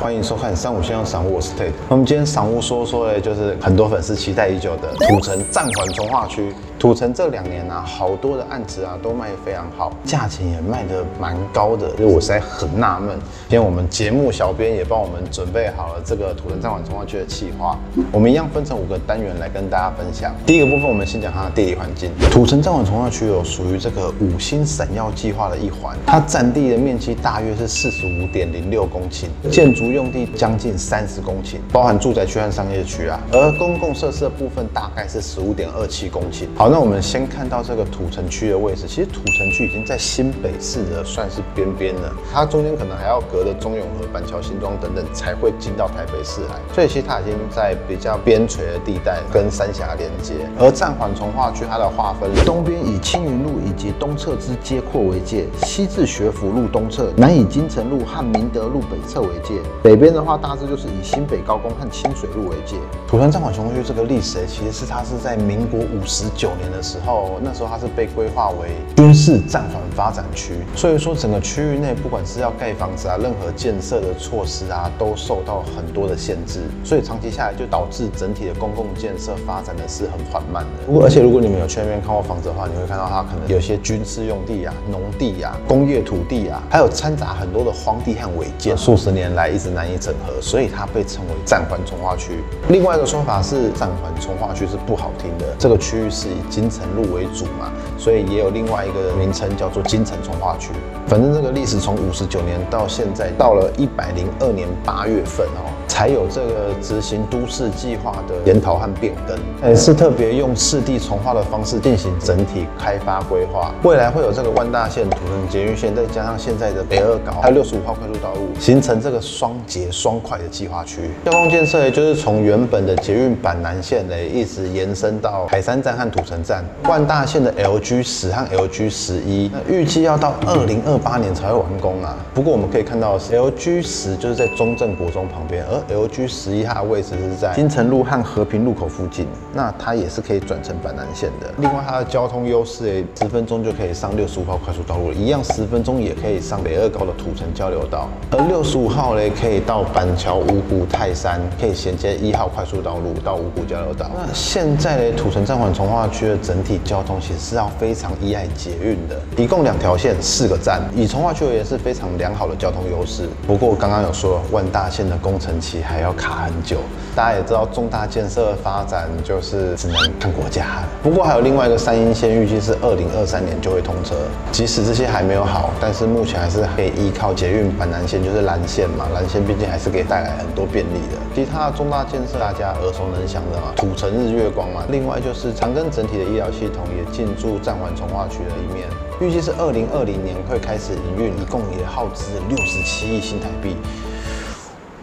欢迎收看三五线上赏物，我是 Tate。我们今天赏物说说的，就是很多粉丝期待已久的土城暂缓从化区。土城这两年啊，好多的案子啊都卖得非常好，价钱也卖得蛮高的，所以我实在很纳闷。今天我们节目小编也帮我们准备好了这个土城暂缓从化区的企划，我们一样分成五个单元来跟大家分享。第一个部分，我们先讲它的地理环境。土城暂缓从化区有属于这个五星闪耀计划的一环，它占地的面积大约是四十五点零六公顷，建筑用地将近三十公顷，包含住宅区和商业区啊。而公共设施的部分大概是十五点二七公顷。好，那我们先看到这个土城区的位置，其实土城区已经在新北市的算是边边了，它中间可能还要隔着中永和、板桥、新庄等等才会进到台北市来，所以其实它已经在比较边陲的地带跟三峡连接。而暂缓从化区它的划分，东边以青云路以及东侧之街廓为界，西至学府路东侧，南以金城路和明德路北侧为界，北边的话大致就是以新北高工和清水路为界。土城暂缓从化区这个历史，其实是它是在民国五十九年的时候，那时候它是被规划为军事暂缓发展区，所以说整个区域内不管是要盖房子啊，任何建设的措施啊，都受到很多的限制，所以长期下来就导致整体的公共建设发展的是很缓慢的。不过而且如果你们有去那边看过房子的话，你会看到它可能有些军事用地啊、农地啊、工业土地啊，还有掺杂很多的荒地和违建，数十年来一直难以整合，所以它被称为暂缓从化区。另外一个说法是暂缓从化区是不好听的，这个区域是以金城路为主嘛，所以也有另外一个名称叫做金城从化区。反正这个历史从五十九年到现在，到了一百零二年八月份哦。才有这个执行都市计划的研讨和变更，也是特别用四地重划的方式进行整体开发规划。未来会有这个万大线、土城捷运线，再加上现在的北二高，还有六十五号快速道路，形成这个双捷双快的计划区。交通建设就是从原本的捷运板南线嘞，一直延伸到海山站和土城站。万大线的 LG 十和 LG 十一，那预计要到二零二八年才会完工啊。不过我们可以看到，LG 十就是在中正国中旁边，而 LG 十一它的位置是在金城路和和平路口附近，那它也是可以转乘板南线的。另外，它的交通优势诶，十分钟就可以上六十五号快速道路，一样十分钟也可以上北二高的土城交流道。而六十五号嘞，可以到板桥、五股、泰山，可以衔接一号快速道路到五股交流道。那现在嘞，土城暂缓从化区的整体交通其实是要非常依赖捷运的，一共两条线，四个站，以从化区而言是非常良好的交通优势。不过刚刚有说万大线的工程期。还要卡很久，大家也知道重大建设的发展就是只能看国家。不过还有另外一个三阴线，预计是二零二三年就会通车。即使这些还没有好，但是目前还是可以依靠捷运板南线，就是蓝线嘛，蓝线毕竟还是可以带来很多便利的。其他的重大建设大家耳熟能详的嘛，土城日月光嘛。另外就是长庚整体的医疗系统也进驻暂缓从化区的一面，预计是二零二零年会开始营运，一共也耗资六十七亿新台币。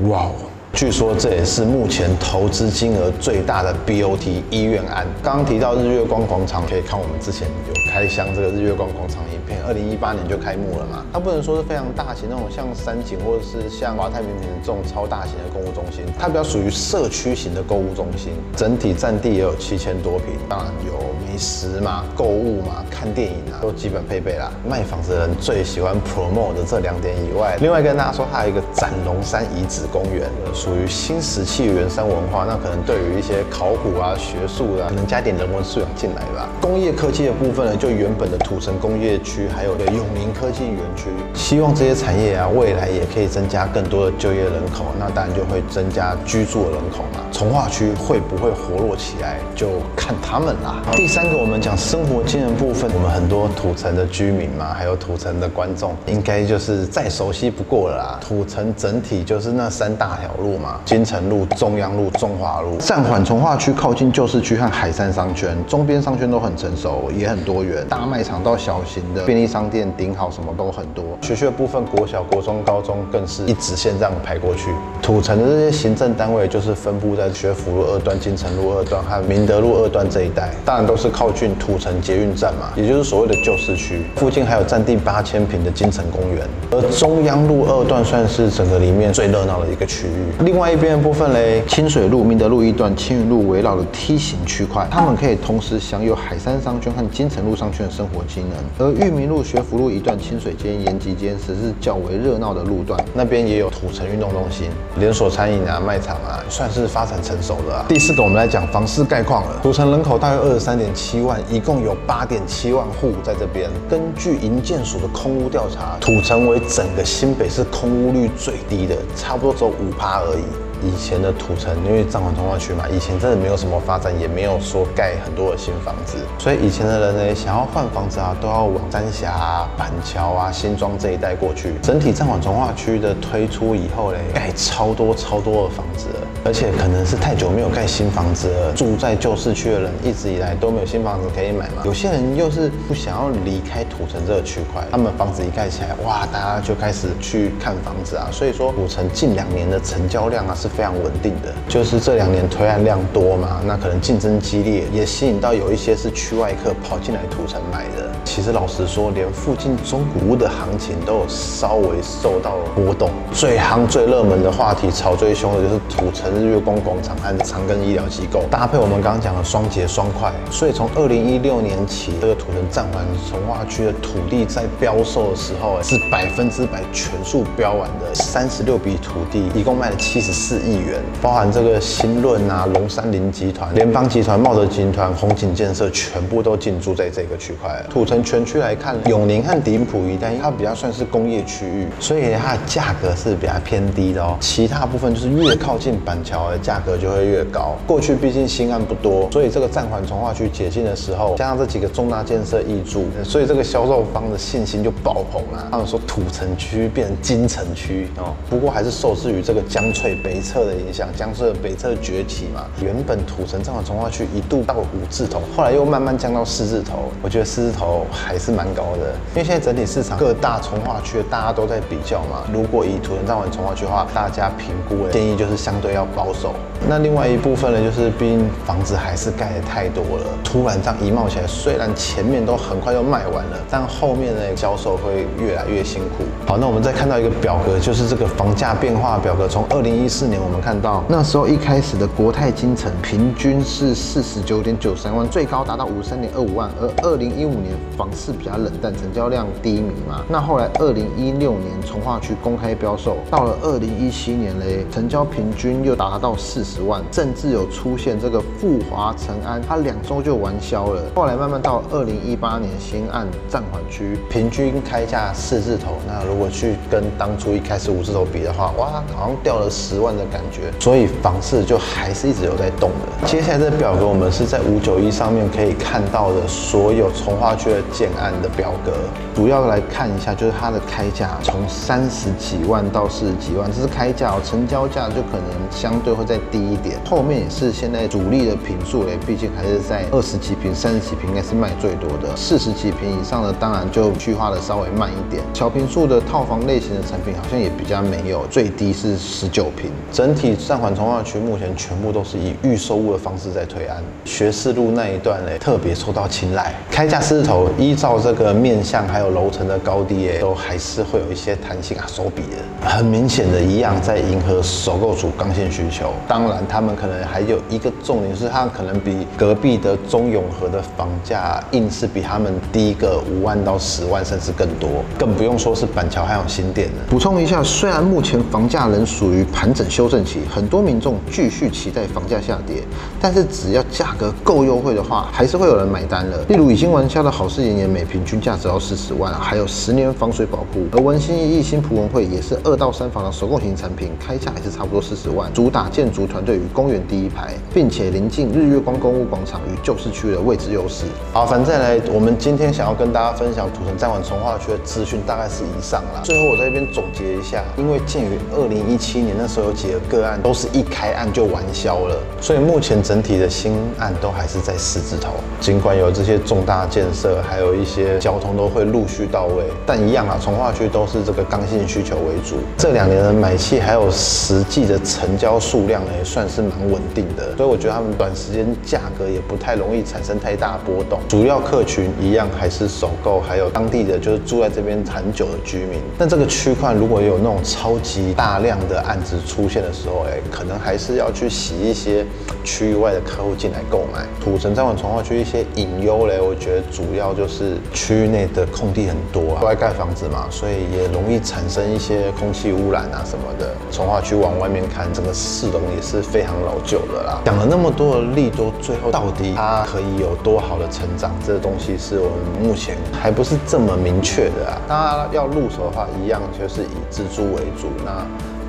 哇哦！据说这也是目前投资金额最大的 BOT 医院案。刚刚提到日月光广场，可以看我们之前有开箱这个日月光广场影片，二零一八年就开幕了嘛。它不能说是非常大型那种像三井或者是像华泰名品这种超大型的购物中心，它比较属于社区型的购物中心，整体占地也有七千多平，当然有美食嘛、购物嘛、看电影啊，都基本配备啦。卖房子的人最喜欢 promo 的这两点以外，另外跟大家说，它有一个斩龙山遗址公园。属于新石器原山文化，那可能对于一些考古啊、学术啊，可能加点人文素养进来吧。工业科技的部分呢，就原本的土城工业区，还有的永宁科技园区，希望这些产业啊，未来也可以增加更多的就业人口，那当然就会增加居住的人口嘛。从化区会不会活络起来，就看他们啦。第三个，我们讲生活经验部分，我们很多土城的居民嘛，还有土城的观众，应该就是再熟悉不过了啦。土城整体就是那三大条路。嘛，金城路、中央路、中华路，暂缓从化区靠近旧市区和海山商圈，周边商圈都很成熟，也很多元，大卖场到小型的便利商店、顶好什么都很多。学区的部分，国小、国中、高中更是一直线这样排过去。土城的这些行政单位就是分布在学府路二段、金城路二段和明德路二段这一带，当然都是靠近土城捷运站嘛，也就是所谓的旧市区。附近还有占地八千平的金城公园，而中央路二段算是整个里面最热闹的一个区域。另外一边的部分嘞，清水路、明德路一段、青云路围绕的梯形区块，他们可以同时享有海山商圈和金城路商圈的生活机能。而裕民路、学府路一段、清水间、延吉间则是较为热闹的路段，那边也有土城运动中心、连锁餐饮啊、卖场啊，算是发展成熟的。第四个，我们来讲房市概况了。土城人口大约二十三点七万，一共有八点七万户在这边。根据营建署的空屋调查，土城为整个新北市空屋率最低的，差不多只有五趴而已。以前的土城，因为彰化从化区嘛，以前真的没有什么发展，也没有说盖很多的新房子，所以以前的人呢，想要换房子啊，都要往三峡、啊、板桥啊、新庄这一带过去。整体彰化从化区的推出以后呢，盖超多超多的房子，而且可能是太久没有盖新房子了，住在旧市区的人一直以来都没有新房子可以买嘛。有些人又是不想要离开土城这个区块，他们房子一盖起来，哇，大家就开始去看房子啊。所以说，土城近两年的成交量啊是。非常稳定的，就是这两年推案量多嘛，那可能竞争激烈，也吸引到有一些是区外客跑进来土城买的。其实老实说，连附近中古屋的行情都有稍微受到波动。最夯、最热门的话题，炒最凶的就是土城日月光广场和长庚医疗机构，搭配我们刚刚讲的双节双快。所以从二零一六年起，这个土城站环从化区的土地在标售的时候，是百分之百全数标完的，三十六笔土地，一共卖了七十四亿元，包含这个新润啊、龙山林集团、联邦集团、茂德集团、红景建设，全部都进驻在这个区块。土城。全区来看，永宁和顶埔一带，它比较算是工业区域，所以它的价格是比较偏低的哦。其他部分就是越靠近板桥的价格就会越高。过去毕竟新案不多，所以这个暂缓从化区解禁的时候，加上这几个重大建设挹注，所以这个销售方的信心就爆棚了。他们说土城区变成金城区哦，不过还是受制于这个江翠北侧的影响，江翠北侧崛起嘛。原本土城暂缓从化区一度到五字头，后来又慢慢降到四字头。我觉得四字头。还是蛮高的，因为现在整体市场各大从化区大家都在比较嘛。如果以土城站完从化区的话，大家评估的建议就是相对要保守。那另外一部分呢，就是毕竟房子还是盖的太多了，突然这样一冒起来，虽然前面都很快就卖完了，但后面的销售会越来越辛苦。好，那我们再看到一个表格，就是这个房价变化表格。从二零一四年我们看到那时候一开始的国泰金城平均是四十九点九三万，最高达到五十三点二五万，而二零一五年房房市比较冷淡，成交量低迷嘛。那后来二零一六年从化区公开标售，到了二零一七年嘞，成交平均又达达到四十万，甚至有出现这个富华成安，它两周就完销了。后来慢慢到二零一八年新案暂缓区，平均开价四字头。那如果去跟当初一开始五字头比的话，哇，好像掉了十万的感觉。所以房市就还是一直有在动的。接下来这表格我们是在五九一上面可以看到的所有从化区的。建案的表格，主要来看一下，就是它的开价从三十几万到四十几万，这是开价哦，成交价就可能相对会再低一点。后面也是现在主力的平数嘞，毕竟还是在二十几平、三十几平应该是卖最多的，四十几平以上的当然就去化的稍微慢一点。小平数的套房类型的产品好像也比较没有，最低是十九平。整体上环从化区目前全部都是以预售物的方式在推案，学士路那一段嘞特别受到青睐，开价狮子头。依照这个面向还有楼层的高低，诶，都还是会有一些弹性啊，手笔的，很明显的一样在迎合首购组刚性需求。当然，他们可能还有一个重点是，它可能比隔壁的中永和的房价硬是比他们低个五万到十万，甚至更多。更不用说是板桥还有新店了。补充一下，虽然目前房价仍属于盘整修正期，很多民众继续期待房价下跌，但是只要价格够优惠的话，还是会有人买单了。例如已经玩家的好事。年每平均价只要四十万，还有十年防水保护。而文心一新普文汇也是二到三房的首购型产品，开价也是差不多四十万。主打建筑团队与公园第一排，并且临近日月光公务广场与旧市区的位置优势。好，反正来，我们今天想要跟大家分享土城站晚从化区的资讯，大概是以上啦。最后我在这边总结一下，因为鉴于二零一七年那时候有几个个案都是一开案就完销了，所以目前整体的新案都还是在四字头。尽管有这些重大建设，还有一些交通都会陆续到位，但一样啊，从化区都是这个刚性需求为主。这两年的买气还有实际的成交数量呢也算是蛮稳定的，所以我觉得他们短时间价格也不太容易产生太大波动。主要客群一样还是首购，还有当地的就是住在这边很久的居民。那这个区块如果有那种超级大量的案子出现的时候，哎，可能还是要去洗一些区域外的客户进来购买。土城站管从化区一些隐忧嘞，我觉得主要就是区域内的空地很多，都在盖房子嘛，所以也容易产生一些空气污染啊什么的。从化区往外面看，整个市容也是非常老旧的啦。讲了那么多的利多，最后到底它可以有多好的成长？这个东西是我们目前还不是这么明确的啊。当然要入手的话，一样就是以蜘蛛为主。那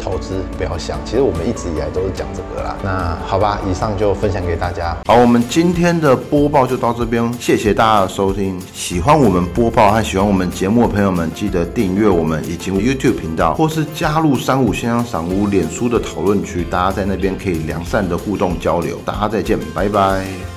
投资不要想，其实我们一直以来都是讲这个啦。那好吧，以上就分享给大家。好，我们今天的播报就到这边，谢谢大家的收听。喜欢我们播报和喜欢我们节目的朋友们，记得订阅我们以及 YouTube 频道，或是加入三五先生赏屋脸书的讨论区，大家在那边可以良善的互动交流。大家再见，拜拜。